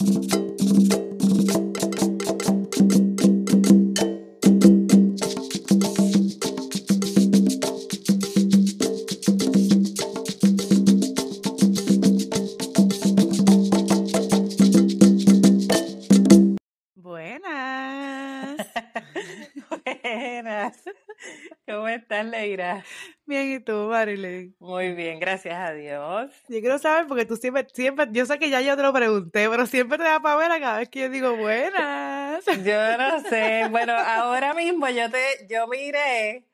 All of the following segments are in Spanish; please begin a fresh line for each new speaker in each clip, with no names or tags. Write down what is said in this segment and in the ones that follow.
Buenas. ¿Y tú, Marilyn?
Muy bien, gracias a Dios.
Yo quiero saber porque tú siempre, siempre, yo sé que ya yo te lo pregunté, pero siempre te da para ver cada vez que yo digo buenas.
Yo no sé. Bueno, ahora mismo yo te, yo miré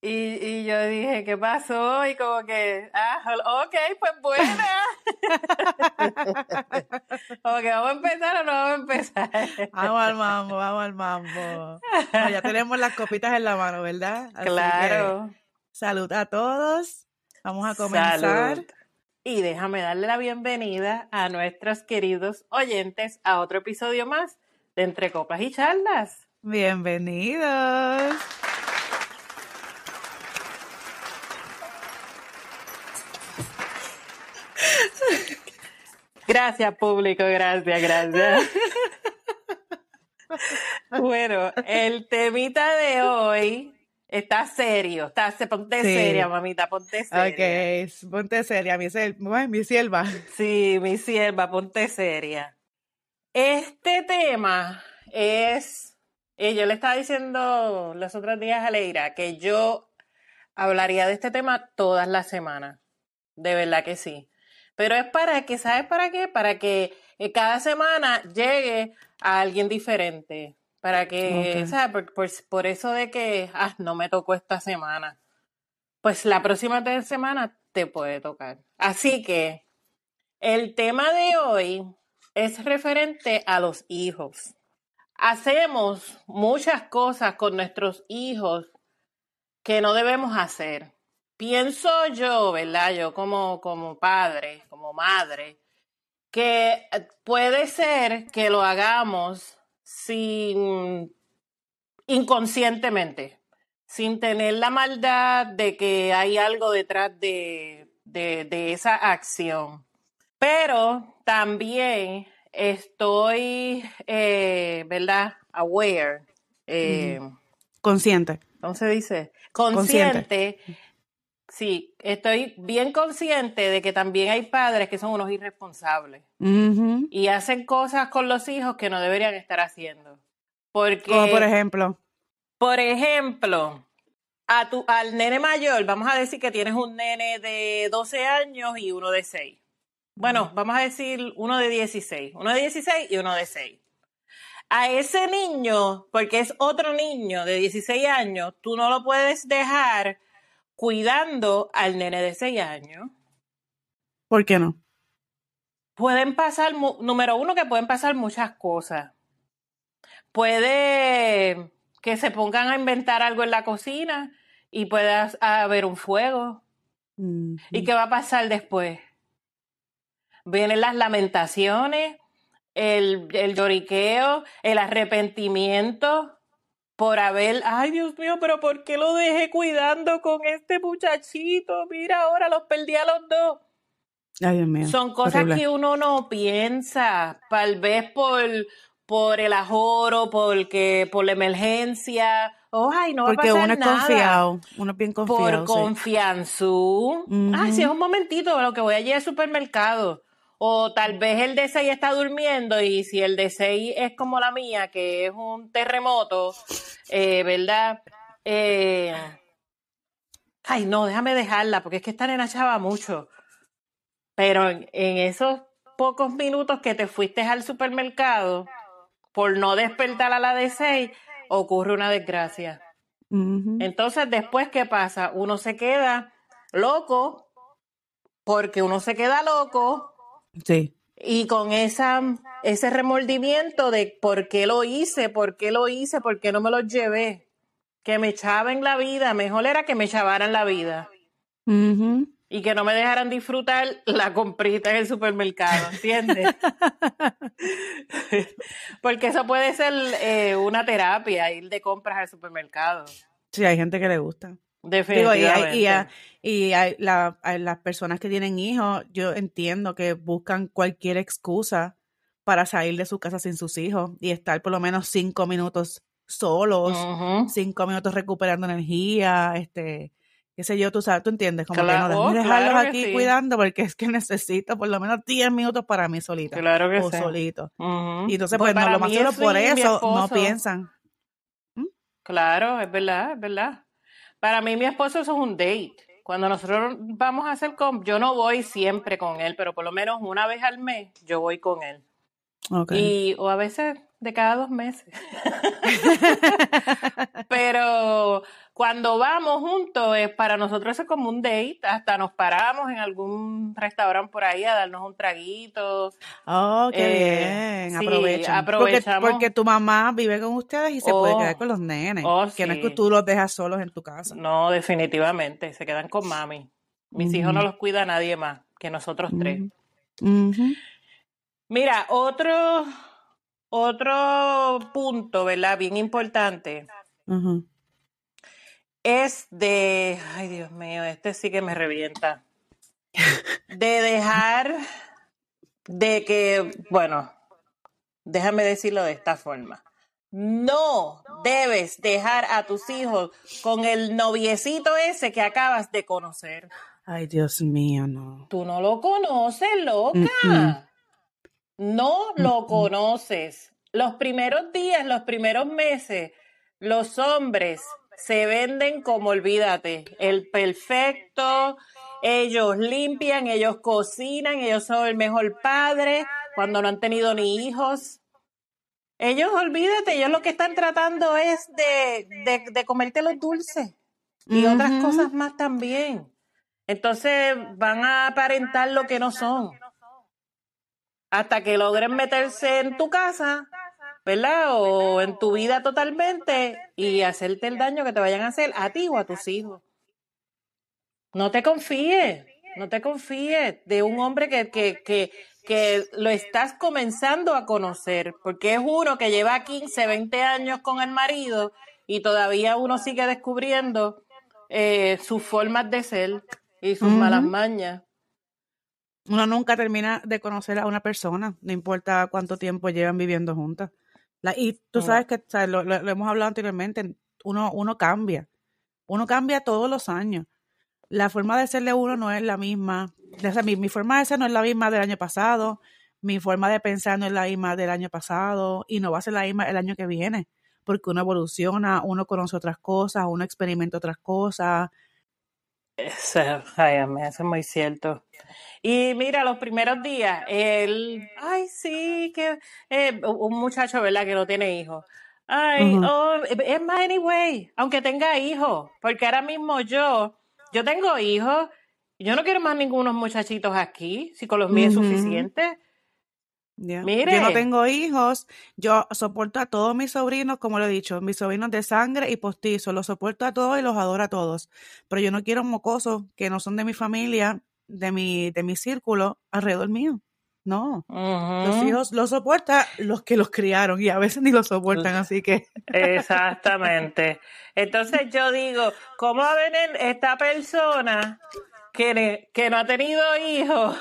y, y yo dije, ¿qué pasó? Y como que, ah, ok, pues buena. como que vamos a empezar o no vamos a empezar.
Vamos al mambo, vamos al mambo. Ya tenemos las copitas en la mano, ¿verdad? Así que,
claro.
Salud a todos. Vamos a comenzar.
Salud. Y déjame darle la bienvenida a nuestros queridos oyentes a otro episodio más de Entre Copas y Charlas.
Bienvenidos.
Gracias, público, gracias, gracias. Bueno, el temita de hoy está serio, está, ponte
Sí.
seria, mamita, ponte seria.
Ok, ponte seria, mi, sel- mi sierva.
Sí, mi sierva, ponte seria. Este tema es, eh, yo le estaba diciendo los otros días a Leira que yo hablaría de este tema todas las semanas. De verdad que sí. Pero es para que, ¿sabes para qué? Para que eh, cada semana llegue a alguien diferente. Para que. ¿sabes? Por, por- por eso de que, ah, no me tocó esta semana. Pues la próxima semana te puede tocar. Así que el tema de hoy es referente a los hijos. Hacemos muchas cosas con nuestros hijos que no debemos hacer. Pienso yo, ¿verdad? Yo como, como padre, como madre, que puede ser que lo hagamos sin inconscientemente, sin tener la maldad de que hay algo detrás de, de, de esa acción. Pero también estoy, eh, ¿verdad? Aware. eh,
Consciente.
¿Cómo se dice?
Consciente.
Consciente. Sí, estoy bien consciente de que también hay padres que son unos irresponsables y hacen cosas con los hijos que no deberían estar haciendo. Porque,
Como por ejemplo.
por ejemplo, a tu, al nene mayor, vamos a decir que tienes un nene de 12 años y uno de 6. Bueno, vamos a decir uno de 16, uno de 16 y uno de 6. A ese niño, porque es otro niño de 16 años, tú no lo puedes dejar cuidando al nene de 6 años.
¿Por qué no?
Pueden pasar, número uno, que pueden pasar muchas cosas. Puede que se pongan a inventar algo en la cocina y pueda haber un fuego. ¿Y qué va a pasar después? Vienen las lamentaciones, el, el lloriqueo, el arrepentimiento por haber, ay Dios mío, pero ¿por qué lo dejé cuidando con este muchachito? Mira, ahora los perdí a los dos.
Ay, Dios mío.
Son cosas
horrible.
que uno no piensa, tal vez por, por el ajoro, porque, por la emergencia. Oh, ay, no va
Porque
a pasar
uno es
nada.
confiado. Uno es bien
Por
confiado. sí.
confianzú. Ay, si es un momentito, lo que voy allí al supermercado. O tal vez el de 6 está durmiendo y si el de 6 es como la mía, que es un terremoto, eh, ¿verdad? Eh, ay, no, déjame dejarla, porque es que esta nena chava mucho. Pero en, en esos pocos minutos que te fuiste al supermercado, por no despertar a la de 6, ocurre una desgracia. Entonces, después, ¿qué pasa? Uno se queda loco, porque uno se queda loco
Sí.
y con esa, ese remordimiento de por qué lo hice, por qué lo hice, por qué no me lo llevé. Que me echaba en la vida, mejor era que me echabaran la vida y que no me dejaran disfrutar la comprita en el supermercado, ¿entiendes? Porque eso puede ser eh, una terapia, ir de compras al supermercado.
Sí, hay gente que le gusta. Digo, y,
Definitivamente.
y, y la- las personas que tienen hijos, yo entiendo que buscan cualquier excusa para salir de su casa sin sus hijos y estar por lo menos cinco minutos solos, cinco minutos recuperando energía, este, qué sé yo, tú sabes, tú entiendes, como que no,
oh,
dejarlos
claro
aquí
sí.
cuidando porque es que necesito por lo menos 10 minutos para mí solita
Claro que
o solito. Y entonces,
Pues
pues, no, lo más seguro por eso no piensan.
Claro, es verdad, es verdad. Para mí, mi esposo eso es un date. Cuando nosotros vamos a hacer con, yo no voy siempre con él, pero por lo menos una vez al mes yo voy con él.
Ok.
Y, o a veces de cada dos meses. Cuando vamos juntos, es para nosotros eso es como un date. Hasta nos paramos en algún restaurante por ahí a darnos un traguito.
Oh, qué
Eh,
bien,
sí, aprovechamos.
Porque, porque tu mamá vive con ustedes y se puede
Oh,
quedar con los nenes.
oh,
que no es que tú los dejas solos en tu casa.
No, definitivamente, se quedan con mami. Mis hijos no los cuida nadie más que nosotros tres. Mira, otro, otro punto, ¿verdad? Bien importante
Ujú.
Es de, ay Dios mío, este sí que me revienta, de dejar de que, bueno, déjame decirlo de esta forma. No debes dejar a tus hijos con el noviecito ese que acabas de conocer.
Ay, Dios mío, no.
Tú no lo conoces, loca. No lo conoces. Los primeros días, los primeros meses, los hombres se venden como, olvídate, el perfecto. Ellos limpian, ellos cocinan, ellos son el mejor padre cuando no han tenido ni hijos. Ellos, olvídate, ellos lo que están tratando es de, de, de comerte los dulces y otras cosas más también. Entonces van a aparentar lo que no son hasta que logren meterse en tu casa, ¿verdad? O en tu vida totalmente y hacerte el daño que te vayan a hacer a ti o a tus hijos. No te confíes, no te confíes de un hombre que, que, que, que lo estás comenzando a conocer, porque es uno que lleva 15, 20 años con el marido y todavía uno sigue descubriendo eh, sus formas de ser y sus malas mañas.
Uno nunca termina de conocer a una persona, no importa cuánto tiempo llevan viviendo juntas. La- y tú sabes que, sabes, lo, lo- lo hemos hablado anteriormente, uno, uno cambia. Uno cambia todos los años. La forma de ser de uno no es la misma. O sea, mi, mi forma de ser no es la misma del año pasado. Mi forma de pensar no es la misma del año pasado. Y no va a ser la misma el año que viene. Porque uno evoluciona, uno conoce otras cosas, uno experimenta otras cosas.
Eso, es muy cierto. Y mira, los primeros días, él, ay, sí, que eh, un muchacho, ¿verdad? Que no tiene hijos. Ay, oh, es más, anyway, aunque tenga hijos, porque ahora mismo yo, yo tengo hijos, yo no quiero más ningunos muchachitos aquí, si con los míos es
Ujú.
Suficiente.
Ya. Yo no
Mire,
tengo hijos, yo soporto a todos mis sobrinos, como lo he dicho, mis sobrinos de sangre y postizos, los soporto a todos y los adoro a todos, pero yo no quiero mocosos que no son de mi familia, de mi, de mi círculo, alrededor mío. No, los hijos los soporta los que los criaron y a veces ni los soportan, así que
exactamente. Entonces yo digo, ¿cómo va a venir esta persona que, que no ha tenido hijos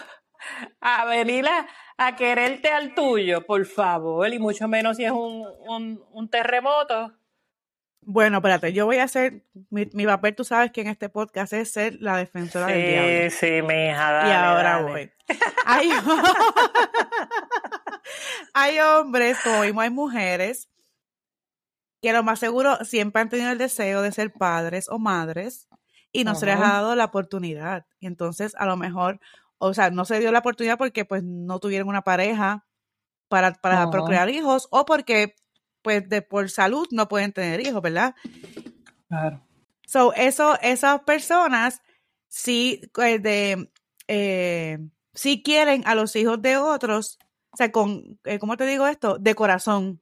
a venir a, a quererte al tuyo, por favor? Y mucho menos si es un, un, un terremoto.
bueno, espérate, yo voy a hacer, mi, mi papel, tú sabes que en este podcast es ser la defensora del diablo.
Sí, sí, mi hija,
Y
dale,
ahora
dale.
voy. Hay, hay hombres, como mismo hay mujeres, que lo más seguro siempre han tenido el deseo de ser padres o madres y no se les ha dado la oportunidad. Y entonces, a lo mejor, o sea, no se dio la oportunidad porque pues no tuvieron una pareja para, para
ujú,
procrear hijos o porque pues de por salud no pueden tener hijos, ¿verdad?
claro.
So, eso, esas personas sí, eh, de, eh, sí quieren a los hijos de otros, o sea, con, eh, ¿cómo te digo esto? De corazón.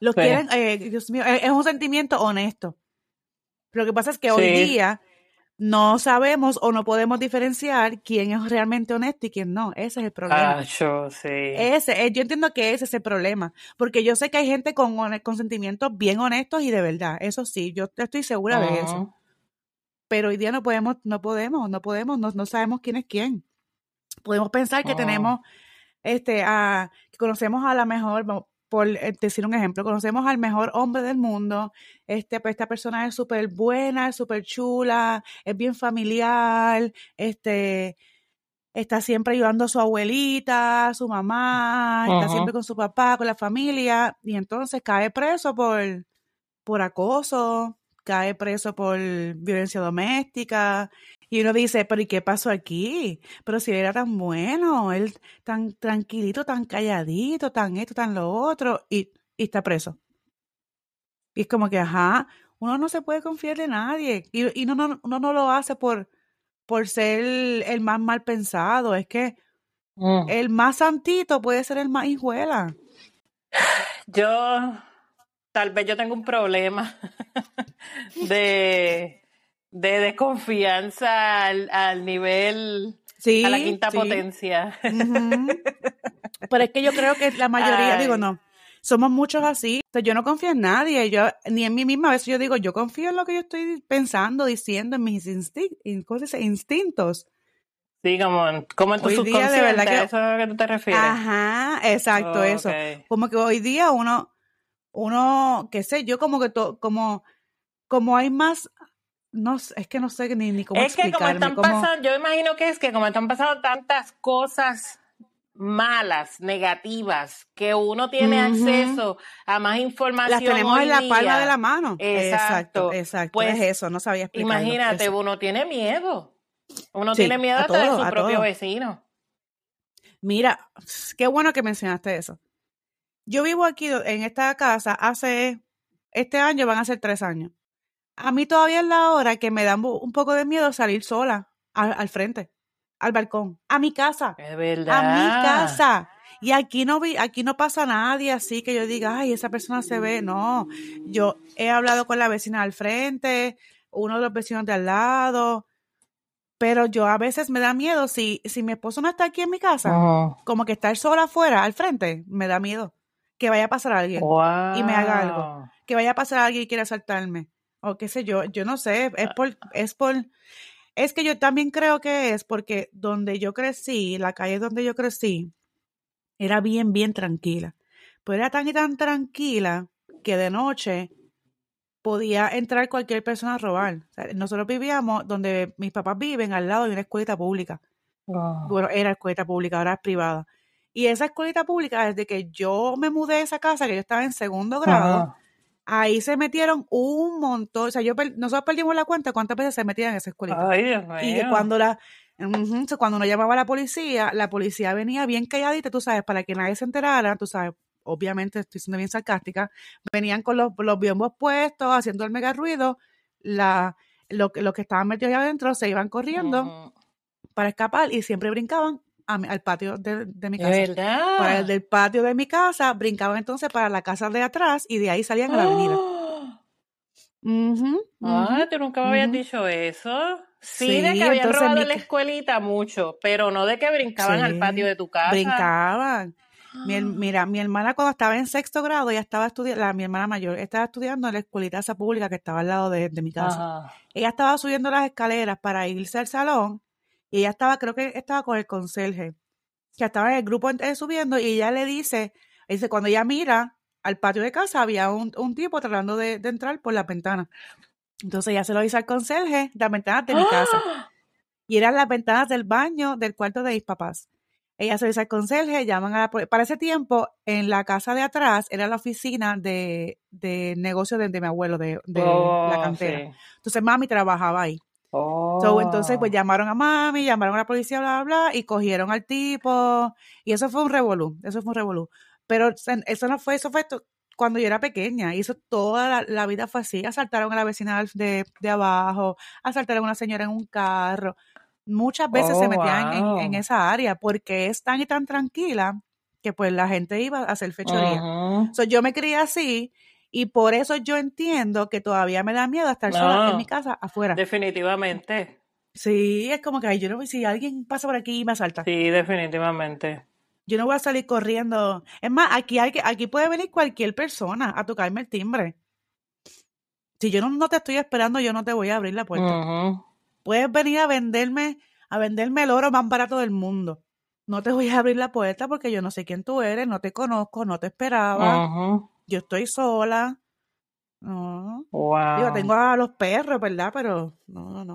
Los
Sí,
quieren, eh, Dios mío, es es un sentimiento honesto. Lo que pasa es que hoy día no sabemos o no podemos diferenciar quién es realmente honesto y quién no. Ese es el problema.
Acho, sí.
Ese, eh, yo entiendo que ese es el problema, porque yo sé que hay gente con, con sentimientos bien honestos y de verdad, eso sí, yo estoy segura de eso,
Ujú,
pero hoy día no podemos, no podemos, no podemos, no, no sabemos quién es quién. Podemos pensar que
ujú.
tenemos este, a, conocemos a la mejor, por eh, decir un ejemplo, conocemos al mejor hombre del mundo, este, pues esta persona es súper buena, es súper chula, es bien familiar, este, está siempre ayudando a su abuelita, a su mamá, está siempre con su papá, con la familia, y entonces cae preso por, por acoso, cae preso por violencia doméstica, y uno dice, pero ¿y qué pasó aquí? Pero si él era tan bueno, él tan tranquilito, tan calladito, tan esto, tan lo otro, y, está preso. Y es como que, ajá, uno no se puede confiar de nadie, y, y uno, no, uno no lo hace por por ser el, más mal pensado. Es que mm. el más santito puede ser el más hijuela.
Yo, tal vez yo tengo un problema de, de desconfianza al, nivel, a la quinta potencia.
Pero es que yo creo que la mayoría, digo, no, somos muchos así. yo no confío en nadie, yo ni en mí misma. A veces yo digo, yo confío en lo que yo estoy pensando, diciendo, en mis instintos.
Sí, como en, como en tu subconsciente, de verdad que, eso es a lo que tú te refieres.
Ajá, exacto, eso. Como que hoy día uno, uno, qué sé, yo como que, to, como, como hay más, no es que no sé ni, ni cómo
Es que como están pasando, yo imagino que es que como están pasando tantas cosas malas, negativas, que uno tiene acceso a más información.
Las tenemos en la palma de la mano. Exacto, exacto. Pues, es eso, no sabía explicarlo.
Imagínate, uno tiene miedo. Uno tiene miedo hasta de su propio vecino.
Mira, qué bueno que mencionaste eso. Yo vivo aquí en esta casa hace, este año van a ser tres años. A mí todavía es la hora que me da un poco de miedo salir sola al frente al balcón, a mi casa.
Es verdad.
A mi casa. Y aquí no vi, aquí no pasa nadie así que yo diga, ay, esa persona se ve. No, yo he hablado con la vecina al frente, uno de los vecinos de al lado, pero yo a veces me da miedo si, si mi esposo no está aquí en mi casa, como que estar sola afuera, al frente, me da miedo que vaya a pasar alguien y me haga algo, que vaya a pasar alguien y quiera asaltarme o qué sé yo, yo no sé, es por, es por, es que yo también creo que es porque donde yo crecí, la calle donde yo crecí, era bien, bien tranquila. Pero era tan y tan tranquila que de noche podía entrar cualquier persona a robar. nosotros vivíamos donde mis papás viven, al lado de una escuelita pública. Bueno, era escuela pública, ahora es privada. Y esa escuelita pública, desde que yo me mudé a esa casa, que yo estaba en segundo grado, ahí se metieron un montón. O sea, yo nosotros perdimos la cuenta cuántas veces se metían en esa escuela.
Ay, Dios mío.
Y que cuando la cuando uno llamaba a la policía, la policía venía bien calladita, tú sabes, para que nadie se enterara, tú sabes, obviamente estoy siendo bien sarcástica, venían con los, los biombos puestos, haciendo el mega ruido, la, lo, los que estaban metidos allá adentro se iban corriendo para escapar y siempre brincaban al patio de, mi casa.
verdad?
Para el del patio de mi casa, brincaban entonces para la casa de atrás y de ahí salían a la avenida.
ah, tú nunca me habías dicho eso. Sí, de que habían robado la escuelita mucho, pero no de que brincaban al patio de tu casa.
Brincaban. mira, mi hermana cuando estaba en sexto grado, ya estaba estudiando, mi hermana mayor, estaba estudiando en la escuelita esa pública que estaba al lado de, mi casa. Ella estaba subiendo las escaleras para irse al salón y ella estaba, creo que estaba con el conserje, que estaba en el grupo subiendo y ella le dice, dice, cuando ella mira al patio de casa había un, tipo tratando de, entrar por la ventana. Entonces ella se lo dice al conserje, las ventanas de mi casa. Y eran las ventanas del baño del cuarto de mis papás. Ella se lo dice al conserje, llaman a la Para ese tiempo, en la casa de atrás era la oficina de, de negocio de, mi abuelo, de, la oh, cantera. Entonces mami trabajaba ahí. So, entonces, pues oh. llamaron a mami, llamaron a la policía, bla, bla, bla, y cogieron al tipo. Y eso fue un revolú, eso fue un revolú. Pero eso no fue, eso fue cuando yo era pequeña. Y eso toda la, vida fue así. Asaltaron a la vecina de, de, abajo, asaltaron a una señora en un carro. Muchas veces se oh, metían en, esa área porque es tan y tan tranquila que pues la gente iba a hacer fechoría. yo me crié así y por eso yo entiendo que todavía me da miedo estar sola en mi casa afuera.
Definitivamente.
Sí, es como que yo no voy, si alguien pasa por aquí y me asalta.
Sí, definitivamente.
Yo no voy a salir corriendo. Es más, aquí, hay, aquí puede venir cualquier persona a tocarme el timbre. Si yo no, te estoy esperando, yo no te voy a abrir la puerta. Puedes venir a venderme, a venderme el oro más barato del mundo. no te voy a abrir la puerta porque yo no sé quién tú eres, no te conozco, no te esperaba,
Ujú.
Yo estoy sola. No. Digo,
Wow.
tengo a los perros, ¿verdad? Pero no, no, no.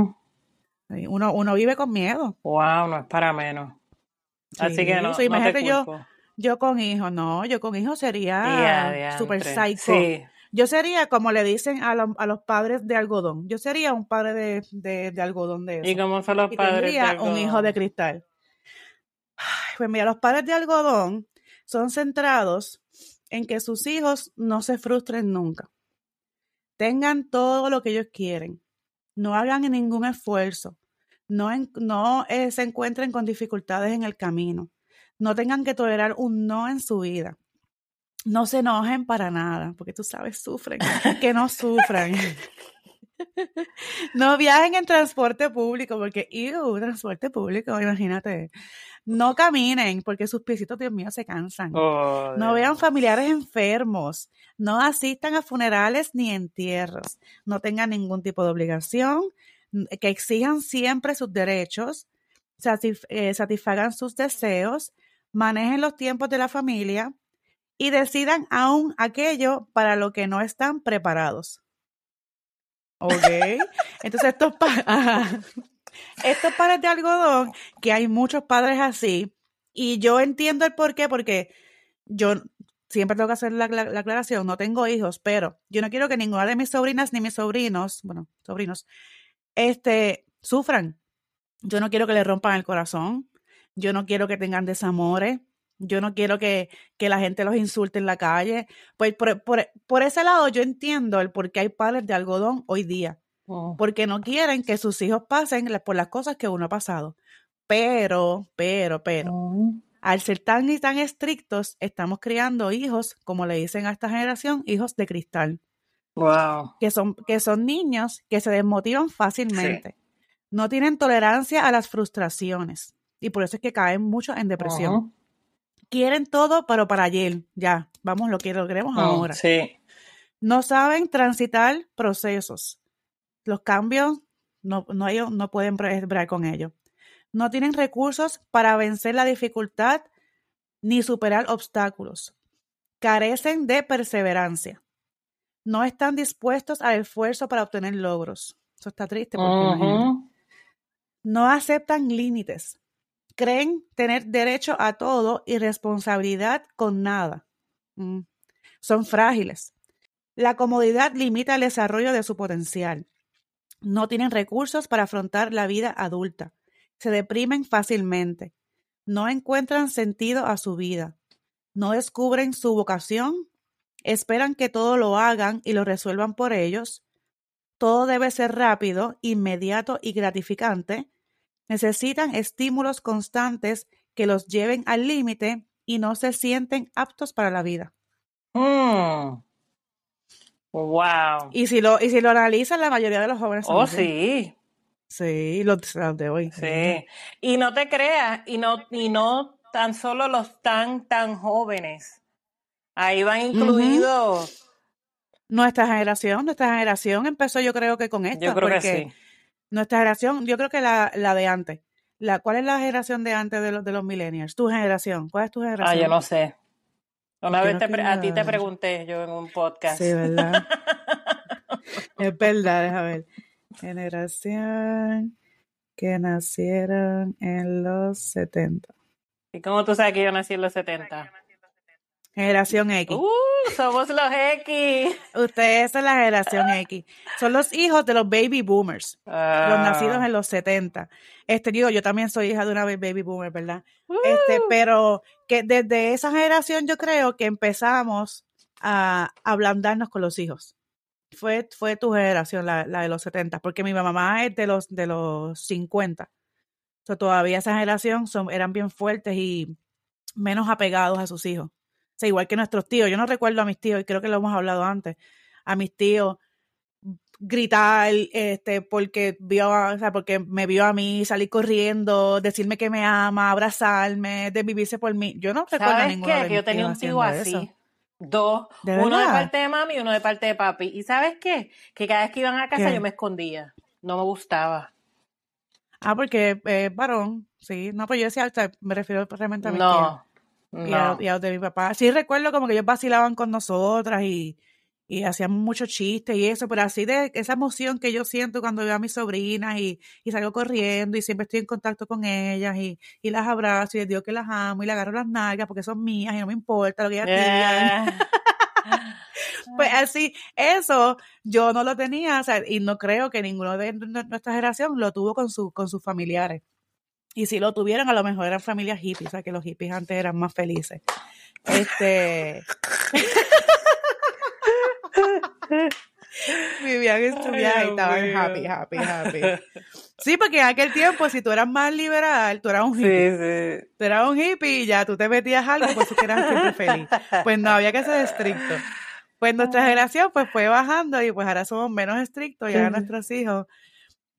Ujú.
Sí, Uno, uno vive con miedo.
Wow, no es para menos. Así que
Sí,
no,
so,
no te
imagínate yo,
culpo.
yo con hijos, no, yo con hijos
Y
sería super
diantre.
psycho.
Sí.
Yo sería como le dicen a, los- a los padres de algodón. Yo sería un padre de, de, de algodón de
¿Y
eso.
cómo son los
Y
padres de
tendría un hijo de
algodón?
cristal. Ay, Pues mira, los padres de algodón son centrados en que sus hijos no se frustren nunca. Tengan todo lo que ellos quieren. No hagan ningún esfuerzo. No, en- no eh, se encuentren con dificultades en el camino. No tengan que tolerar un no en su vida. No se enojen para nada, porque tú sabes, sufren. Que no sufran. No viajen en transporte público, porque, ¡iu! transporte público, imagínate. No caminen, porque sus piecitos, Dios mío, se cansan.
Oh,
No
Dios.
vean familiares enfermos. No asistan a funerales ni entierros. No tengan ningún tipo de obligación. Que exijan siempre sus derechos. satisf- eh, satisfagan sus deseos. Manejen los tiempos de la familia. Y decidan aún aquello para lo que no están preparados. ¿Ok? Entonces estos, pa- estos padres de algodón, que hay muchos padres así, y yo entiendo el por qué, porque yo siempre tengo que hacer la, la- la aclaración, no tengo hijos, pero yo no quiero que ninguna de mis sobrinas ni mis sobrinos, bueno, sobrinos, este, sufran. Yo no quiero que le rompan el corazón, yo no quiero que tengan desamores, yo no quiero que, que la gente los insulte en la calle. Pues por, por- por ese lado yo entiendo el por qué hay padres de algodón hoy día
Mm.
porque no quieren que sus hijos pasen por las cosas que uno ha pasado. Pero, pero, pero,
Mm.
al ser tan y tan estrictos, estamos criando hijos, como le dicen a esta generación, hijos de cristal,
Wow.
que son, que son niños que se desmotivan
Sí.
fácilmente, no tienen tolerancia a las frustraciones y por eso es que caen mucho en depresión. Quieren todo, pero para ayer, ya, vamos, lo que lo queremos
Mm,
ahora.
Sí.
No saben transitar procesos. Los cambios no, no, ellos no pueden bre- bregar con ellos. No tienen recursos para vencer la dificultad ni superar obstáculos. Carecen de perseverancia. No están dispuestos al esfuerzo para obtener logros. Eso está triste porque.
Ujú.
No aceptan límites. Creen tener derecho a todo y responsabilidad con nada. Mm. Son frágiles. La comodidad limita el desarrollo de su potencial. No tienen recursos para afrontar la vida adulta. Se deprimen fácilmente. No encuentran sentido a su vida. No descubren su vocación. Esperan que todo lo hagan y lo resuelvan por ellos. Todo debe ser rápido, inmediato y gratificante. Necesitan estímulos constantes que los lleven al límite y no se sienten aptos para la vida.
Mm. Wow.
Y si lo, y si lo analizan, la mayoría de los jóvenes son
Oh,
así.
sí.
Sí, los, de hoy.
Sí. Y no te creas, y no, y no tan solo los tan, tan jóvenes. Ahí van incluidos.
Nuestra generación, nuestra generación empezó yo creo que con esto.
Yo creo que sí.
Nuestra generación, yo creo que la, la de antes. La, ¿Cuál es la generación de antes de los, de los millennials? Tu generación. ¿Cuál es tu
Ah,
generación?
yo no sé. Una vez te a ti te pregunté yo en un podcast.
Sí, ¿verdad? es verdad, déjame ver. Generación que nacieron en los 70.
¿Y cómo tú sabes que yo nací en los 70?
Generación X.
¡Uh! Somos los X.
Ustedes son la generación X. Son los hijos de los baby boomers. Los
Ah.
nacidos en los 70. Este, digo, yo también soy hija de una baby boomer, ¿verdad?
Uh.
Este, pero que desde esa generación yo creo que empezamos a ablandarnos con los hijos. Fue, fue tu generación, la, la de los 70, porque mi mamá es de los, de los 50. So, todavía esa generación son, eran bien fuertes y menos apegados a sus hijos. O sea, igual que nuestros tíos. Yo no recuerdo a mis tíos, y creo que lo hemos hablado antes, a mis tíos gritar, este, porque vio, o sea, porque me vio a mí salir corriendo, decirme que me ama, abrazarme, desvivirse por mí. Yo no recuerdo a
¿Sabes
ninguno
qué?
de
Que yo tenía un tío así.
eso.
Dos.
¿De
uno de parte de mami y uno de parte de papi. ¿Y sabes qué? Que cada vez que iban a casa
¿Qué?
yo me escondía. No me gustaba.
Ah, porque eh, varón, sí. No, pues yo decía, o sea, me refiero realmente a mi tía
No,
y a,
no.
y a los de mi papá. Sí recuerdo como que ellos vacilaban con nosotras y, y hacían muchos chistes y eso, pero así de esa emoción que yo siento cuando veo a mis sobrinas y, y salgo corriendo y siempre estoy en contacto con ellas y, y las abrazo y les digo que las amo y les agarro las nalgas porque son mías y no me importa lo que ellas digan.
Eh,
Pues así, eso yo no lo tenía, o sea, y no creo que ninguno de nu- nuestra generación lo tuvo con, su, con sus familiares. Y si lo tuvieron, a lo mejor eran familias hippies, o sea, que los hippies antes eran más felices. Este. Vivían en su viaje y estaban
mío.
happy, happy, happy. Sí, porque en aquel tiempo, si tú eras más liberal, tú eras un
Sí,
hippie.
sí.
Tú eras un hippie y ya tú te metías algo, pues tú que eras siempre feliz. Pues no, había que ser estricto. Pues nuestra generación pues fue bajando y pues ahora somos menos estrictos y ahora nuestros hijos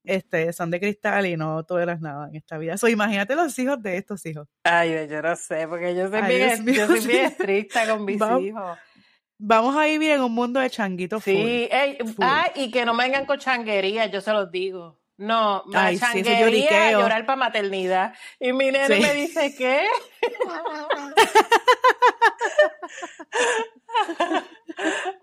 este, son de cristal y no toleras nada en esta vida. So, imagínate los hijos de estos hijos.
Ay, yo- no sé, porque yo soy
Ay,
bien,
mío,
yo soy bien
sí.
estricta con mis
Vamos-
hijos.
Vamos a vivir en un mundo de changuitos full.
Sí, ey,
full.
ah, y que no me vengan con changuería, yo se los digo. No,
Ay, sí,
changuería,
lloriqueo.
llorar para maternidad. Y mi nene
Sí.
me dice, ¿qué?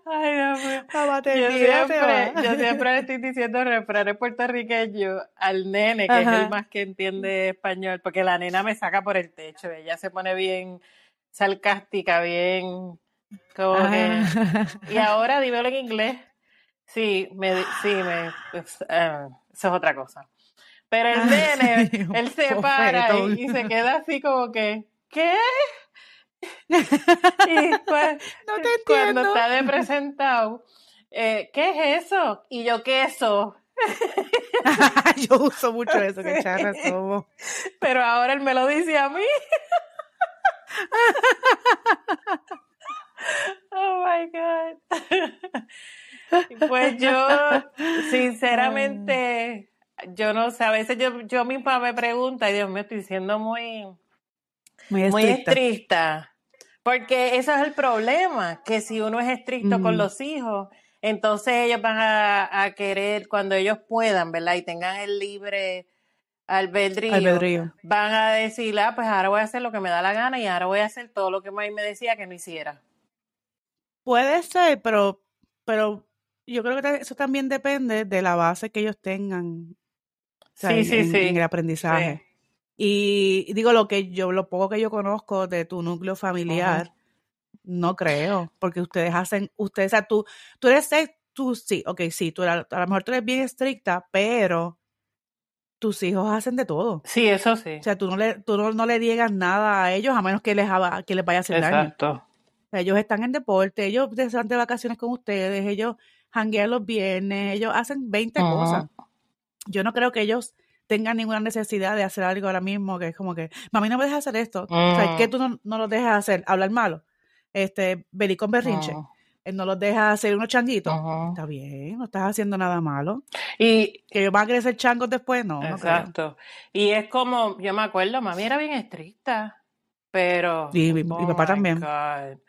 Ay, Dios mío.
La
Yo
te
siempre, yo siempre le estoy diciendo refranes puertorriqueños al nene, que es el más que entiende español, porque la nena me saca por el techo, ella se pone bien sarcástica, bien como que...
Ah.
Y ahora dímelo en inglés. Sí, me, sí, me, pues, eh, eso es otra cosa. Pero el
Ay,
nene, él se para y se queda así como que, ¿qué? Y pues,
No te
cuando está de presentado, eh, ¿qué es eso? Y yo, queso.
Yo uso mucho eso, que charra somos.
Pero ahora él me lo dice a mí. Oh my God. Pues yo, sinceramente, yo no sé, a veces yo, yo misma me pregunto, y Dios mío, estoy siendo muy,
Muy
muy
estricta.
Porque eso es el problema, que si uno es estricto con
Ujú.
los hijos, entonces ellos van a, a querer, cuando ellos puedan, ¿verdad? Y tengan el libre albedrío,
Albedrío.
van a decir, ah, pues ahora voy a hacer lo que me da la gana y ahora voy a hacer todo lo que mami me decía que no hiciera.
Puede ser, pero, pero yo creo que eso también depende de la base que ellos tengan o sea,
Sí,
en,
sí, sí.
en el aprendizaje. Y digo lo que yo, lo poco que yo conozco de tu núcleo familiar, no creo, porque ustedes hacen, ustedes, o sea, tú, tú eres, tú sí, ok, sí, tú a lo mejor tú eres bien estricta, pero tus hijos hacen de todo.
Sí, eso sí.
O sea, tú no le, tú no, no le digas nada a ellos a menos que les, que les vaya a hacer daño.
Exacto.
O sea, ellos están en deporte, ellos van de vacaciones con ustedes, ellos janguean los viernes, ellos hacen 20
Ujú.
cosas. Yo no creo que ellos tengan ninguna necesidad de hacer algo ahora mismo que es como que, mami, no me dejes hacer esto. O sea, ¿qué
Mm.
tú no, no los dejas hacer? Hablar malo. Este, venir con berrinche.
Ujú.
Eh, No los dejas hacer unos changuitos. Está bien, no estás haciendo nada malo.
Y
Que ellos van a ser changos después, no.
Exacto. Y es como, yo me acuerdo, mami era bien estricta, pero,
Y mi- mi
oh
papá también.
God,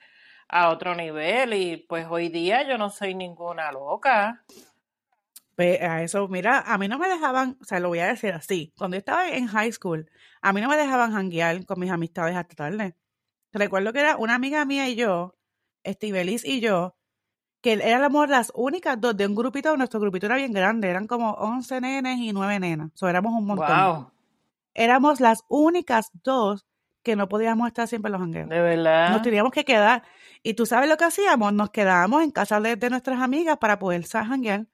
a otro nivel. Y pues hoy día yo no soy ninguna loca.
Pues a eso, mira, a mí no me dejaban, o sea, lo voy a decir así, cuando yo estaba en high school, a mí no me dejaban janguear con mis amistades hasta tarde. Recuerdo que era una amiga mía y yo, Estibelis y yo, que éramos las únicas dos de un grupito, nuestro grupito era bien grande, eran como 11 nenes y 9 nenas, o sea, éramos un montón.
Wow,
Éramos las únicas dos que no podíamos estar siempre en los jangueos.
de verdad.
Nos teníamos que quedar. Y tú sabes lo que hacíamos, nos quedábamos en casa de, de nuestras amigas para poder janguear.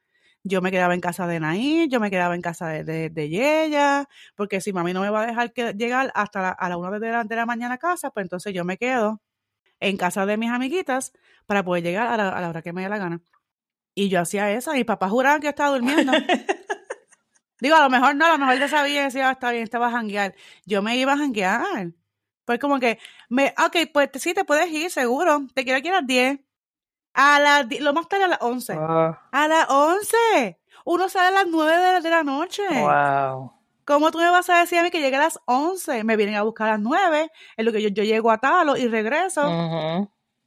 Yo me quedaba en casa de Naí, yo me quedaba en casa de, de, de Yeya, porque si mami no me va a dejar que, llegar hasta la, a la una de la, de la mañana a casa, pues entonces yo me quedo en casa de mis amiguitas para poder llegar a la, a la hora que me dé la gana. Y yo hacía eso, y papá juraba que yo estaba durmiendo. Digo, a lo mejor no, a lo mejor ya sabía, decía, "Ah, está bien, estaba a janguear. Yo me iba a janguear. Pues como que, me, ok, pues sí, te puedes ir, seguro. Te quiero aquí a las 10. A las 10, lo más tarde a las 11.
Oh,
A las 11. Uno sale a las 9 de la, de la noche.
wow.
¿Cómo tú me vas a decir a mí que llegue a las 11? Me vienen a buscar a las 9, en lo que yo, yo llego a Talo y regreso.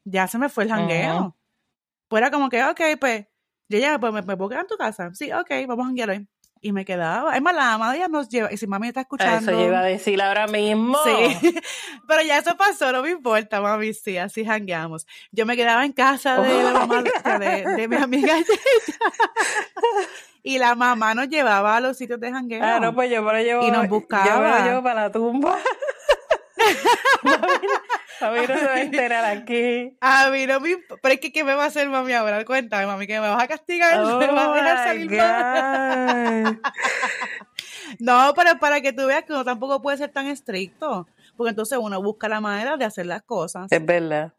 Ya se me fue el jangueo. Pues era como que, ok, pues, yo ya, pues me, me puedo quedar en tu casa. Sí, ok, vamos a janguear hoy. Y me quedaba. Es más, la mamá de ella nos lleva, y si mami está escuchando.
Eso iba a decir ahora mismo.
Sí, pero ya eso pasó, no me importa, mami, sí, así jangueamos. Yo me quedaba en casa de la mamá de, de mi amiga y la mamá nos llevaba a los sitios de jangueo.
Ah, no, pues yo me lo llevo.
Y nos
Yo me
buscaba.
lo llevo para la tumba. a mí no se va a enterar aquí.
A mí no me Pero es que, ¿qué me va a hacer mami ahora? Cuéntame, mami, que me vas a castigar.
Oh
¿Me vas a dejar
my
salir más?
God.
No, pero para que tú veas que uno tampoco puede ser tan estricto. Porque entonces uno busca la manera de hacer las cosas.
Es verdad.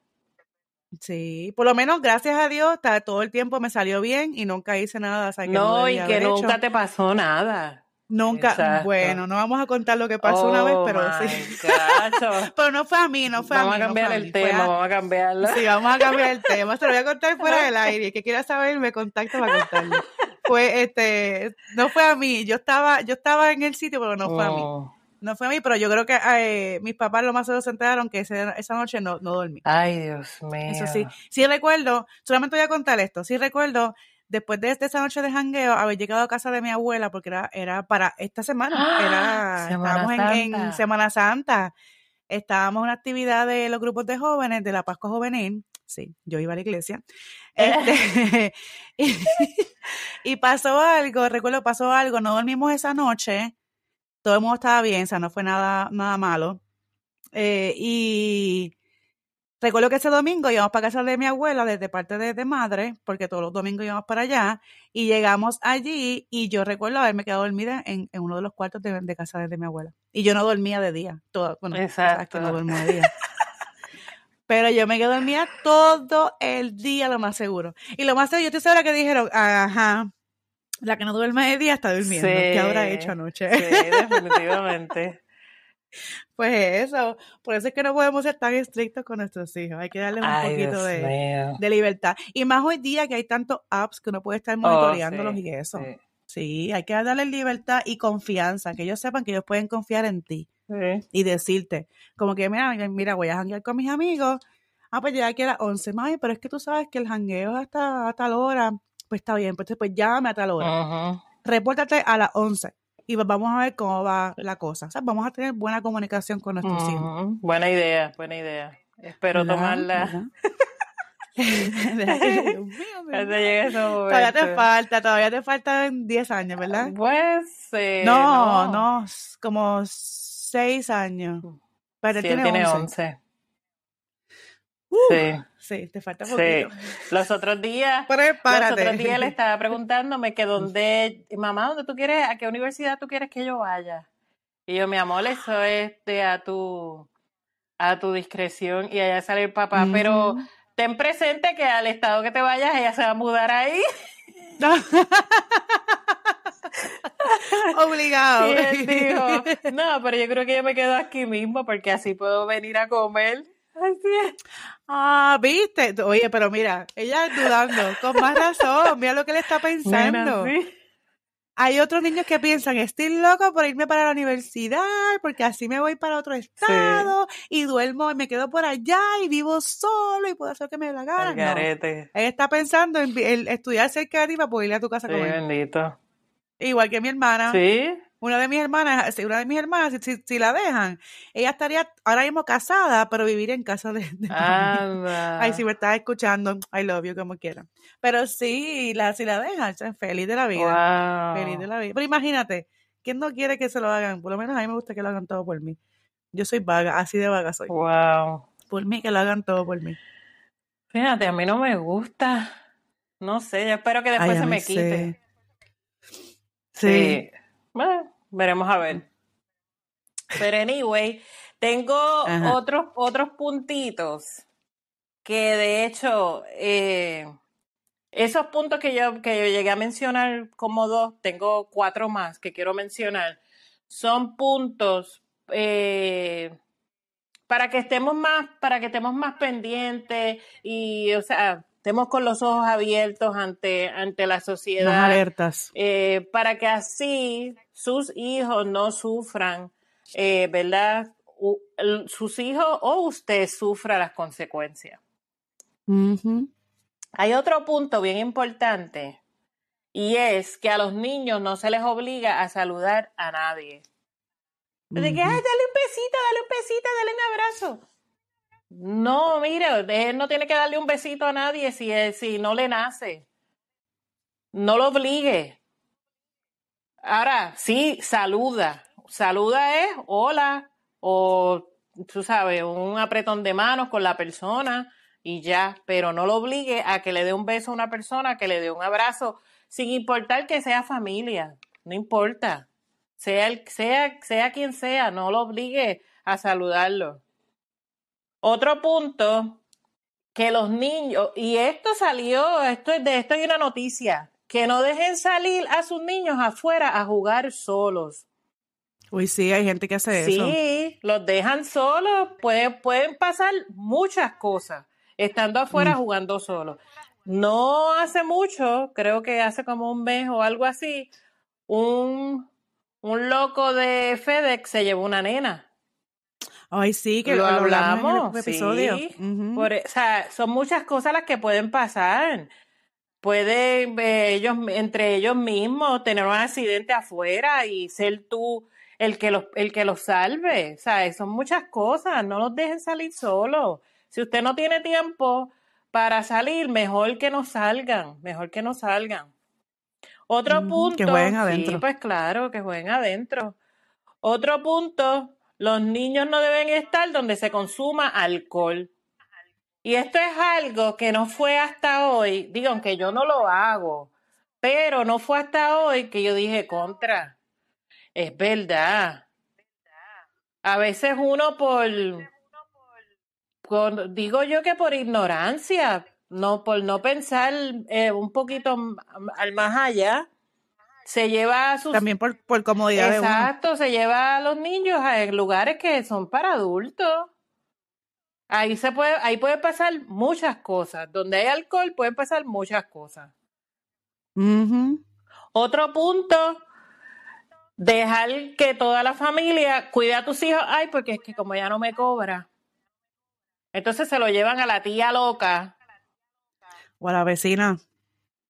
Sí, por lo menos gracias a Dios, todo el tiempo me salió bien y nunca hice nada. o sea, que
No, y
debía
que nunca
hecho.
te pasó nada.
Nunca,
Exacto.
bueno, no vamos a contar lo que pasó una vez,
Oh
pero sí.
gosh.
Pero no fue a mí, no fue
Vamos
a
a
mí. no fue
cambiar
a
el
mí,
tema,
a-
vamos a cambiarlo.
Sí, vamos a cambiar el tema. Se lo voy a contar fuera del aire. El que quiera saber, me contacta para contarle. Fue, este, no fue a mí. Yo estaba, yo estaba en el sitio, pero no fue a mí.
Oh.
No fue a mí, pero yo creo que eh, mis papás lo más seguro se enteraron que ese- esa noche no, no dormí.
Ay, Dios mío.
Eso sí. Sí recuerdo, solamente voy a contar esto. Sí recuerdo, después de, de esa noche de jangueo, haber llegado a casa de mi abuela, porque era, era para esta semana.
¡Ah!
Era,
Semana
estábamos en. Semana Santa. Estábamos en una actividad de los grupos de jóvenes de la Pascua Juvenil. Sí, yo iba a la iglesia. Este, y, y pasó algo, recuerdo, pasó algo, no dormimos esa noche. Todo el mundo estaba bien, o sea, no fue nada, nada malo. Eh, y recuerdo que ese domingo íbamos para casa de mi abuela desde parte de, de madre, porque todos los domingos íbamos para allá, y llegamos allí y yo recuerdo haberme quedado dormida en, en uno de los cuartos de, de casa de, mi abuela. Y yo no dormía de día, todo, bueno, no
Exacto.
duermo de día. Pero yo me quedé dormida todo el día, lo más seguro. Y lo más seguro, yo estoy segura que dijeron, ajá, la que no duerme de día está durmiendo. ¿Qué habrá
Sí,
hecho anoche?
sí, definitivamente.
Pues eso, por eso es que no podemos ser tan estrictos con nuestros hijos. Hay que darles un
Ay,
poquito de, de libertad. Y más hoy día que hay tantos apps que uno puede estar
Oh,
monitoreándolos
sí,
y eso.
sí,
Sí, hay que darles libertad y confianza, que ellos sepan que ellos pueden confiar en ti
sí.
y decirte, como que, mira, mira, voy a janguear con mis amigos. Ah, pues ya aquí a las 11, mami, pero es que tú sabes que el jangueo es hasta a tal hora. Pues está bien, pues, pues llámame a tal hora. Repórtate a las 11 y vamos a ver cómo va la cosa. O sea, vamos a tener buena comunicación con nuestros hijos.
Buena idea, buena idea. Espero
¿Verdad?
tomarla
Todavía te falta, todavía te faltan 10 años, ¿verdad?
Pues, eh,
No,
no.
como 6 años. Pero él
Sí, él
tiene
tiene
11.
11.
Uh,
Sí,
sí, te falta
sí.
poquito.
Los otros días, los
Prepárate.
otros días le estaba preguntándome que dónde, mamá, ¿dónde tú quieres, a qué universidad tú quieres que yo vaya? Y yo, mi amor, eso es de a tu, a tu discreción y allá sale el papá, pero ten presente que al estado que te vayas, ella se va a mudar ahí.
Obligado.
Y él dijo, no, pero yo creo que yo me quedo aquí mismo porque así puedo venir a comer. Así es.
Ah, viste. Oye, pero mira, ella es dudando, con más razón. Mira lo que le está pensando.
sí.
Hay otros niños que piensan, estoy loco por irme para la universidad, porque así me voy para otro estado y duermo y me quedo por allá y vivo solo y puedo hacer lo que me dé la gana. No. Ella está pensando en, en estudiar cerca de ti para poder ir a tu casa
Sí,
comer.
bendito.
Igual que mi hermana.
Sí,
Una de mis hermanas, una de mis hermanas, si, si- si la dejan, ella estaría ahora mismo casada, pero vivir en casa de, de
Ah.
Ay, si me estás escuchando, I love you, como quiera. Pero sí, la, si la dejan, feliz de la vida. Feliz de la vida. Pero imagínate, ¿quién no quiere que se lo hagan? Por lo menos a mí me gusta que lo hagan todo por mí. Yo soy vaga, así de vaga soy.
Wow.
Por mí, que lo hagan todo por mí.
Fíjate, a mí no me gusta. No sé, yo espero que después
Ay,
se me quite.
Sí. Sí.
Bueno, veremos a ver. Pero anyway, tengo
Ajá.
otros, otros puntitos que de hecho, eh, esos puntos que yo, que yo llegué a mencionar como dos, tengo cuatro más que quiero mencionar, son puntos eh, para que estemos más, para que estemos más pendientes y, o sea, estemos con los ojos abiertos ante, ante la sociedad
alertas.
eh, para que así sus hijos no sufran, eh, ¿verdad? U- sus hijos o usted sufra las consecuencias.
Ujú.
Hay otro punto bien importante y es que a los niños no se les obliga a saludar a nadie. De que, ay, dale un besito, dale un besito, dale un abrazo. No, mire, él no tiene que darle un besito a nadie si, si no le nace. No lo obligue. Ahora, sí, saluda. Saluda es hola o, tú sabes, un apretón de manos con la persona y ya, pero no lo obligue a que le dé un beso a una persona, que le dé un abrazo, sin importar que sea familia, no importa. Sea, el, sea, sea quien sea, no lo obligue a saludarlo. Otro punto, que los niños, y esto salió, esto es de esto hay una noticia, que no dejen salir a sus niños afuera a jugar solos.
Uy, sí, hay gente que hace
eso.
Sí,
los dejan solos, pueden, pueden pasar muchas cosas estando afuera mm. jugando solos. No hace mucho, creo que hace como un mes o algo así, un, un loco de FedEx se llevó una nena.
Ay, sí, que lo, hablamos, en episodio.
E, o sea, son muchas cosas las que pueden pasar. Pueden eh, ellos, entre ellos mismos, tener un accidente afuera y ser tú el que los, el que los salve. O sea, son muchas cosas. No los dejen salir solos. Si usted no tiene tiempo para salir, mejor que no salgan. Mejor que no salgan. Otro punto.
Que jueguen adentro.
Sí, pues claro, que jueguen adentro. Otro punto, los niños no deben estar donde se consuma alcohol. Y esto es algo que no fue hasta hoy, digo, aunque yo no lo hago, pero no fue hasta hoy que yo dije contra. Es verdad. A veces uno por, digo yo que por ignorancia, no por no pensar eh, un poquito al más allá, se lleva a sus...
También por, por comodidad
Exacto, se lleva a los niños a lugares que son para adultos. Ahí se puede, ahí puede pasar muchas cosas. Donde hay alcohol pueden pasar muchas cosas. Otro punto, dejar que toda la familia cuide a tus hijos. Ay, porque es que como ya no me cobra. Entonces se lo llevan a la tía loca.
O a la vecina.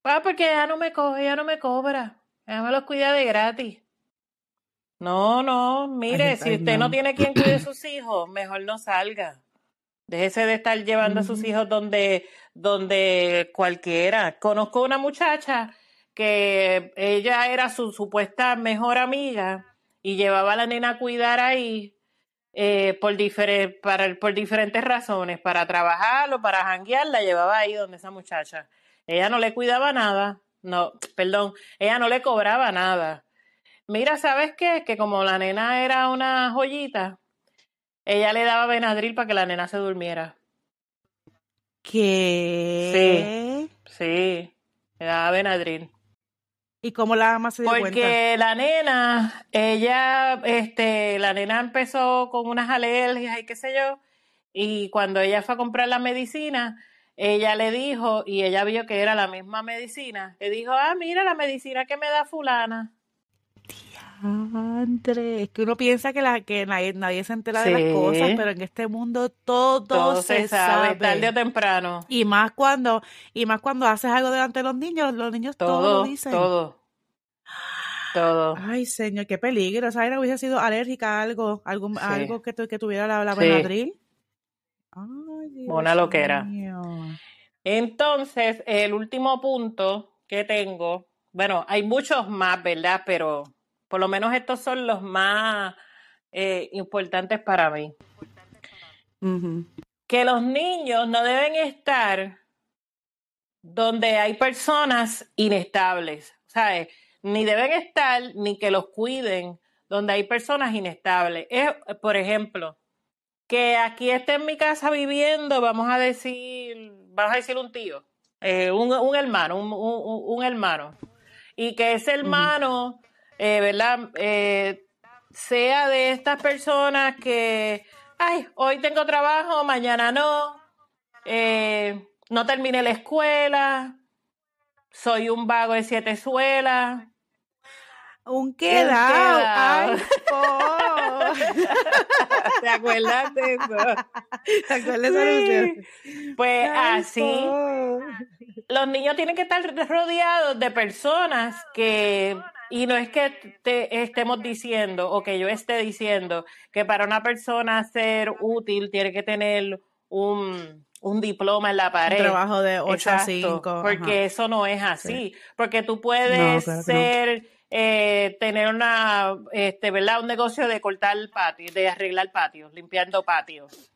Ah, porque ella no me, ella no me cobra. Ella me los cuida de gratis. No, no, mire, si usted no. tiene quien cuide a sus hijos, mejor no salga. Déjese de estar llevando a sus hijos donde, donde cualquiera. Conozco una muchacha que ella era su supuesta mejor amiga y llevaba a la nena a cuidar ahí eh, por, para, por diferentes razones, para trabajar o para janguear, la llevaba ahí donde esa muchacha. Ella no le cuidaba nada, no, perdón, ella no le cobraba nada. Mira, ¿sabes qué? Que como la nena era una joyita, ella le daba Benadryl para que la nena se durmiera.
¿Qué?
Sí, sí, le daba Benadryl.
¿Y cómo la ama se dio
Porque la nena, ella, este, la nena empezó con unas alergias y qué sé yo, y cuando ella fue a comprar la medicina, ella le dijo, y ella vio que era la misma medicina, le dijo, ah, mira la medicina que me da fulana.
Diantre, es que uno piensa que, la, que nadie, se entera de las cosas, pero en este mundo todo, se, sabe,
tarde o temprano.
Y más cuando, y más cuando haces algo delante de los niños, los niños todo, lo dicen.
Todo. Todo.
Ay, señor, qué peligro. ¿Sabes? Hubiese sido alérgica a algo, algo, algo que, que, tuviera la, la Benadryl.
Ay, Dios Una loquera. Entonces, el último punto que tengo, bueno, hay muchos más, ¿verdad? Pero por lo menos estos son los más eh, importantes para mí. Que los niños no deben estar donde hay personas inestables, ¿sabes? Ni deben estar ni que los cuiden donde hay personas inestables. Es, por ejemplo, que aquí esté en mi casa viviendo, vamos a decir, vamos a decir un tío, eh, un, hermano, un, hermano, y que ese hermano eh, ¿verdad? Eh, sea de estas personas que, ay, hoy tengo trabajo, mañana no, no terminé la escuela, soy un vago de siete suelas.
Un quedado. Ay,
¿Te acuerdas de eso?
¿Te acuerdas de
eso? Pues así. los niños tienen que estar rodeados de personas que, y no es que te estemos diciendo o que yo esté diciendo que para una persona ser útil tiene que tener un, un diploma en la pared.
Un trabajo de 8 a 5.
Porque eso no es así. Porque tú puedes ser, eh, tener una, este, ¿verdad? Un negocio de cortar el patio, de arreglar patios, limpiando patios.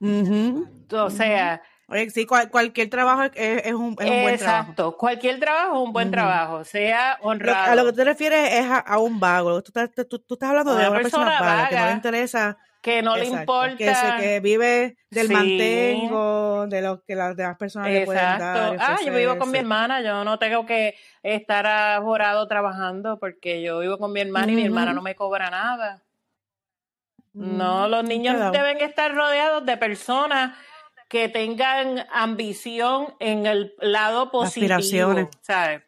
O sea,
Oye, sí, cualquier trabajo es, es, un, es un, buen trabajo.
Exacto, cualquier trabajo es un buen trabajo, sea honrado.
a lo que te refieres es a, un vago. Tú estás, tú, estás hablando de una persona, vaga, que no le interesa.
Que no le importa.
Que, que vive del mantengo, de lo que las demás personas le pueden dar.
Ah, yo vivo con mi hermana, yo no tengo que estar ahorrado trabajando porque yo vivo con mi hermana y mi hermana no me cobra nada. No, los niños deben estar rodeados de personas que tengan ambición en el lado positivo, ¿sabes?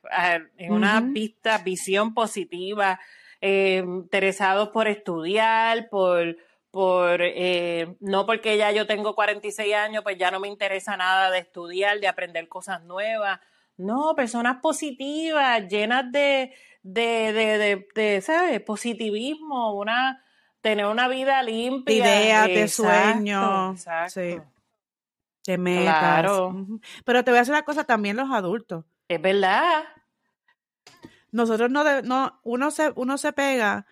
En una vista, visión positiva, eh, interesados por estudiar, por, por eh, no porque ya yo tengo 46 años, pues ya no me interesa nada de estudiar, de aprender cosas nuevas. No, personas positivas, llenas de, de, de, de, ¿sabes? Positivismo, una, tener una vida limpia.
Ideas, de sueños. Sí de metas. Claro. Pero te voy a decir una cosa, también los adultos.
Es verdad.
Nosotros no, no uno se, uno se pega.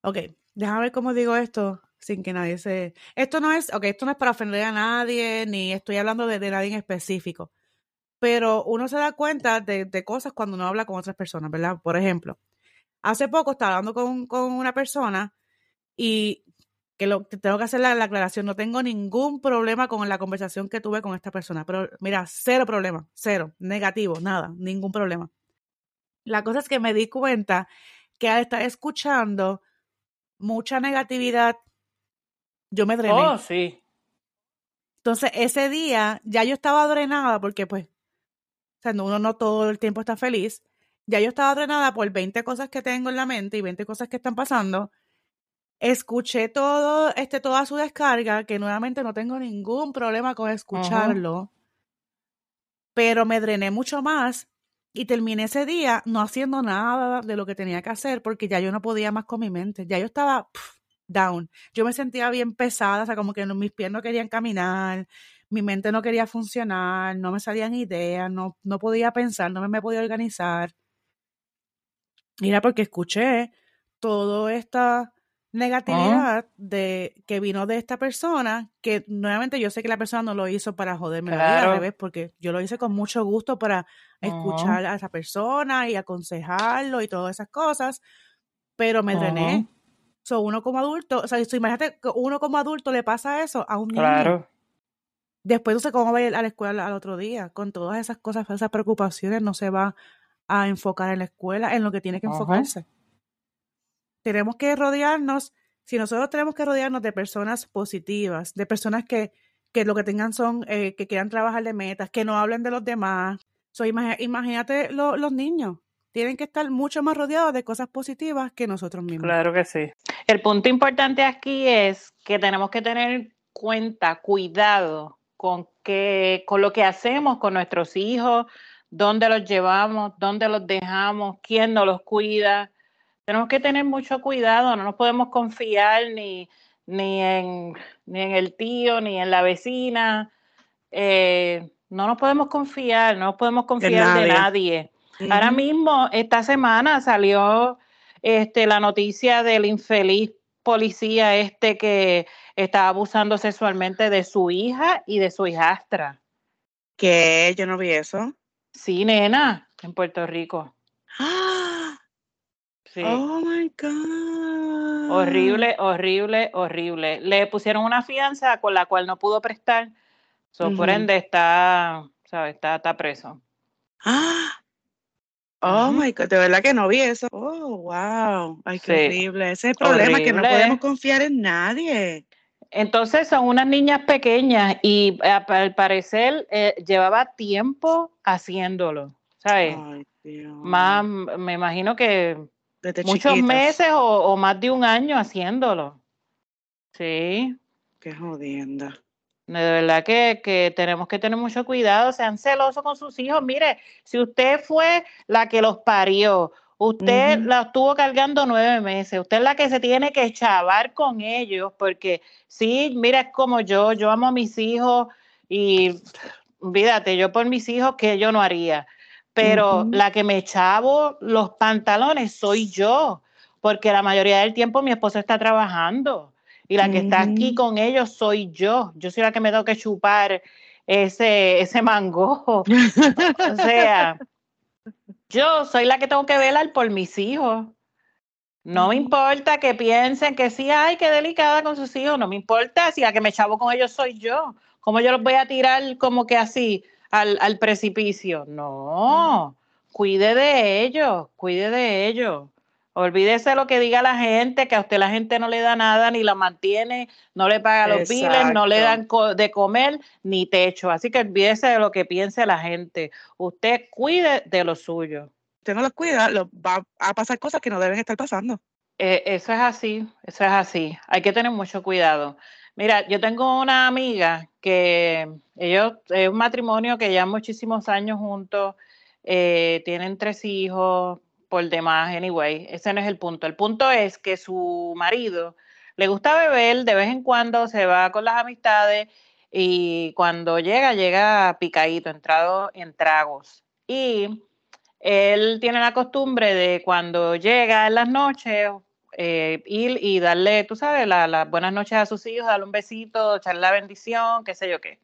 Ok, déjame ver cómo digo esto sin que nadie se. Esto no es, ok, esto no es para ofender a nadie, ni estoy hablando de, nadie en específico. Pero uno se da cuenta de, de, cosas cuando uno habla con otras personas, ¿verdad? Por ejemplo, hace poco estaba hablando con, con una persona y que lo, tengo que hacer la, aclaración, no tengo ningún problema con la conversación que tuve con esta persona, pero mira, cero problema, cero, negativo, nada, ningún problema. La cosa es que me di cuenta que al estar escuchando mucha negatividad, yo me drené.
Oh, sí.
Entonces, ese día ya yo estaba drenada porque, pues, o sea, uno no todo el tiempo está feliz. Ya yo estaba drenada por 20 cosas que tengo en la mente y 20 cosas que están pasando escuché todo, este, toda su descarga, que nuevamente no tengo ningún problema con escucharlo, pero me drené mucho más y terminé ese día no haciendo nada de lo que tenía que hacer porque ya yo no podía más con mi mente, ya yo estaba down, yo me sentía bien pesada, o sea, como que mis pies no querían caminar, mi mente no quería funcionar, no me salían ideas, no, no podía pensar, no me, me podía organizar. Mira, porque escuché todo esta negatividad de que vino de esta persona, que nuevamente yo sé que la persona no lo hizo para joderme la vida, al revés, porque yo lo hice con mucho gusto para escuchar a esa persona y aconsejarlo y todas esas cosas, pero me drené. So, uno como adulto, o sea, imagínate que uno como adulto le pasa eso a un niño. Claro. Después no sé cómo va a ir a la escuela al otro día, con todas esas cosas, esas preocupaciones, no se va a enfocar en la escuela, en lo que tiene que enfocarse tenemos que rodearnos, si nosotros tenemos que rodearnos de personas positivas, de personas que, que lo que tengan son, eh, que quieran trabajar de metas, que no hablen de los demás. So, imagínate los niños, tienen que estar mucho más rodeados de cosas positivas que nosotros mismos.
Claro que sí. El punto importante aquí es que tenemos que tener cuenta, cuidado con que, con lo que hacemos con nuestros hijos, dónde los llevamos, dónde los dejamos, quién nos los cuida, tenemos que tener mucho cuidado, no nos podemos confiar ni, ni, en, ni en el tío, ni en la vecina. Eh, no nos podemos confiar, no nos podemos confiar de nadie. Ahora mismo, esta semana salió este, la noticia del infeliz policía este que estaba abusando sexualmente de su hija y de su hijastra.
¿Qué? Yo no vi eso.
Sí, nena, en Puerto Rico.
¡Ah! Oh my God.
Horrible, horrible, horrible. Le pusieron una fianza con la cual no pudo prestar. So, Por ende, está, ¿sabes? Está, está preso.
¡Ah! Oh my God, de verdad que no vi eso. Oh, wow. Ay, qué horrible. Ese es el problema, que no podemos confiar en nadie.
Entonces son unas niñas pequeñas y eh, al parecer eh, llevaba tiempo haciéndolo, ¿sabes? Ay, Dios. Más, me imagino que Muchos meses o, más de un año haciéndolo. Sí.
Qué jodienda.
De verdad que, que, tenemos que tener mucho cuidado, sean celosos con sus hijos. Mire, si usted fue la que los parió, usted los estuvo cargando nueve meses, usted es la que se tiene que chavar con ellos, porque sí, mira, es como yo, yo amo a mis hijos y olvídate, yo por mis hijos que yo no haría, pero la que me chavo los pantalones soy yo, porque la mayoría del tiempo mi esposo está trabajando y la que está aquí con ellos soy yo. Yo soy la que me tengo que chupar ese, ese mango. o sea, yo soy la que tengo que velar por mis hijos. No me importa que piensen que sí, ay, qué delicada con sus hijos. No me importa si la que me chavo con ellos soy yo. ¿Cómo yo los voy a tirar como que así al, al precipicio? No, cuide de ellos, cuide de ellos. Olvídese lo que diga la gente, que a usted la gente no le da nada, ni la mantiene, no le paga los biles, no le dan de comer, ni techo. Así que olvídese de lo que piense la gente. Usted cuide de lo suyo.
Usted no lo cuida, lo, va a pasar cosas que no deben estar pasando.
Eh, eso es así, eso es así. Hay que tener mucho cuidado. Mira, yo tengo una amiga que ellos, es un matrimonio que ya muchísimos años juntos, eh, tienen tres hijos, por demás, anyway, ese no es el punto. El punto es que su marido le gusta beber, de vez en cuando se va con las amistades y cuando llega, llega picadito, entrado en tragos. Y él tiene la costumbre de cuando llega en las noches, eh, ir y darle, tú sabes, las buenas noches a sus hijos, darle un besito, echarle la bendición, qué sé yo qué.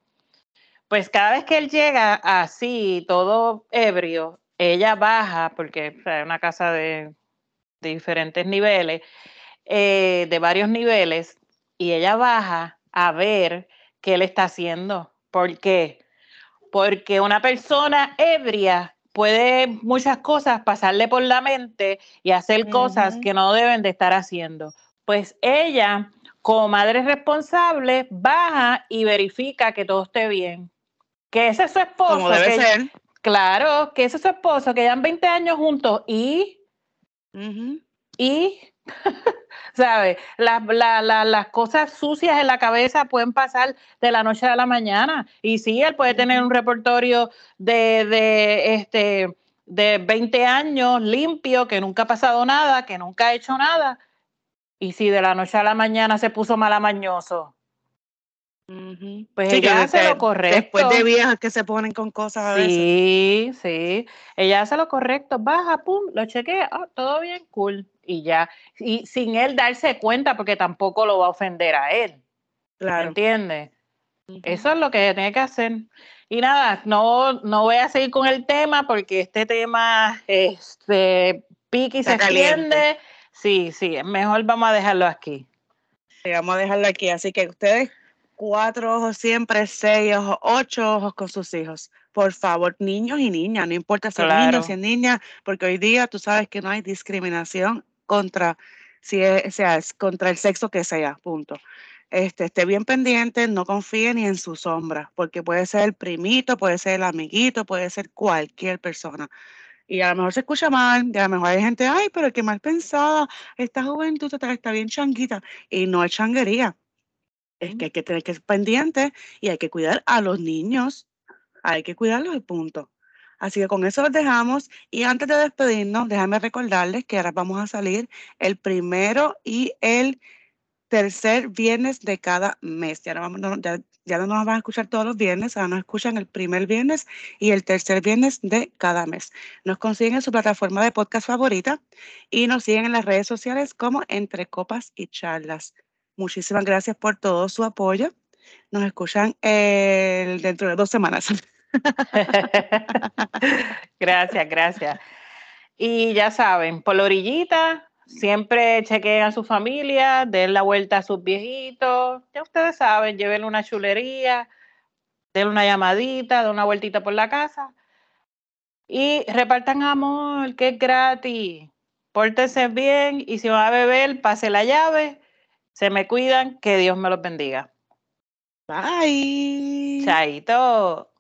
Pues cada vez que él llega así, todo ebrio, ella baja, porque es una casa de, diferentes niveles, eh, de varios niveles, y ella baja a ver qué él está haciendo. ¿Por qué? Porque una persona ebria puede muchas cosas pasarle por la mente y hacer cosas que no deben de estar haciendo. Pues ella, como madre responsable, baja y verifica que todo esté bien. Que ese es su esposo. Como debe ser. Claro, que ese es su esposo, que llevan 20 años juntos y. Y. ¿Sabes? las cosas sucias en la cabeza pueden pasar de la noche a la mañana. Y sí, él puede tener un repertorio de, de, este, de 20 años limpio, que nunca ha pasado nada, que nunca ha hecho nada. Y si de la noche a la mañana se puso malamañoso, pues ella hace lo correcto.
Después de viejas que se ponen con cosas a
Sí, sí. Ella hace lo correcto. Baja, pum, lo chequea. Ah, todo bien, cool. Y ya. Y sin él darse cuenta, porque tampoco lo va a ofender a él. Claro. ¿Entiendes? Eso es lo que tiene que hacer. Y nada, no, no voy a seguir con el tema porque este tema este, pique y se extiende. Sí, sí, mejor vamos a dejarlo aquí.
Sí, vamos a dejarlo aquí. Así que ustedes cuatro ojos siempre, seis ojos, ocho ojos con sus hijos. Por favor, niños y niñas, no importa si es niño, si es niña, porque hoy día tú sabes que no hay discriminación contra, si es, sea, contra el sexo que sea, punto. Este, esté bien pendiente, no confíe ni en su sombra, porque puede ser el primito, puede ser el amiguito, puede ser cualquier persona. Y a lo mejor se escucha mal, y a lo mejor hay gente, ay, pero qué mal pensada, esta juventud está, está bien changuita, y no es changuería es que hay que tener que ser pendiente y hay que cuidar a los niños. Hay que cuidarlos y punto. Así que con eso los dejamos. Y antes de despedirnos, déjame recordarles que ahora vamos a salir el primero y el tercer viernes de cada mes. Ya no, vamos, ya, ya no nos van a escuchar todos los viernes, ahora nos escuchan el primer viernes y el tercer viernes de cada mes. Nos consiguen en su plataforma de podcast favorita y nos siguen en las redes sociales como Entre Copas y Charlas. Muchísimas gracias por todo su apoyo. Nos escuchan dentro de dos semanas.
gracias, gracias. Y ya saben, por la orillita, siempre chequeen a su familia, den la vuelta a sus viejitos. Ya ustedes saben, lleven una chulería, den una llamadita, den una vueltita por la casa. Y repartan amor, que es gratis. Pórtense bien y si van a beber, pase la llave se me cuidan, que Dios me los bendiga.
Bye.
Chaito.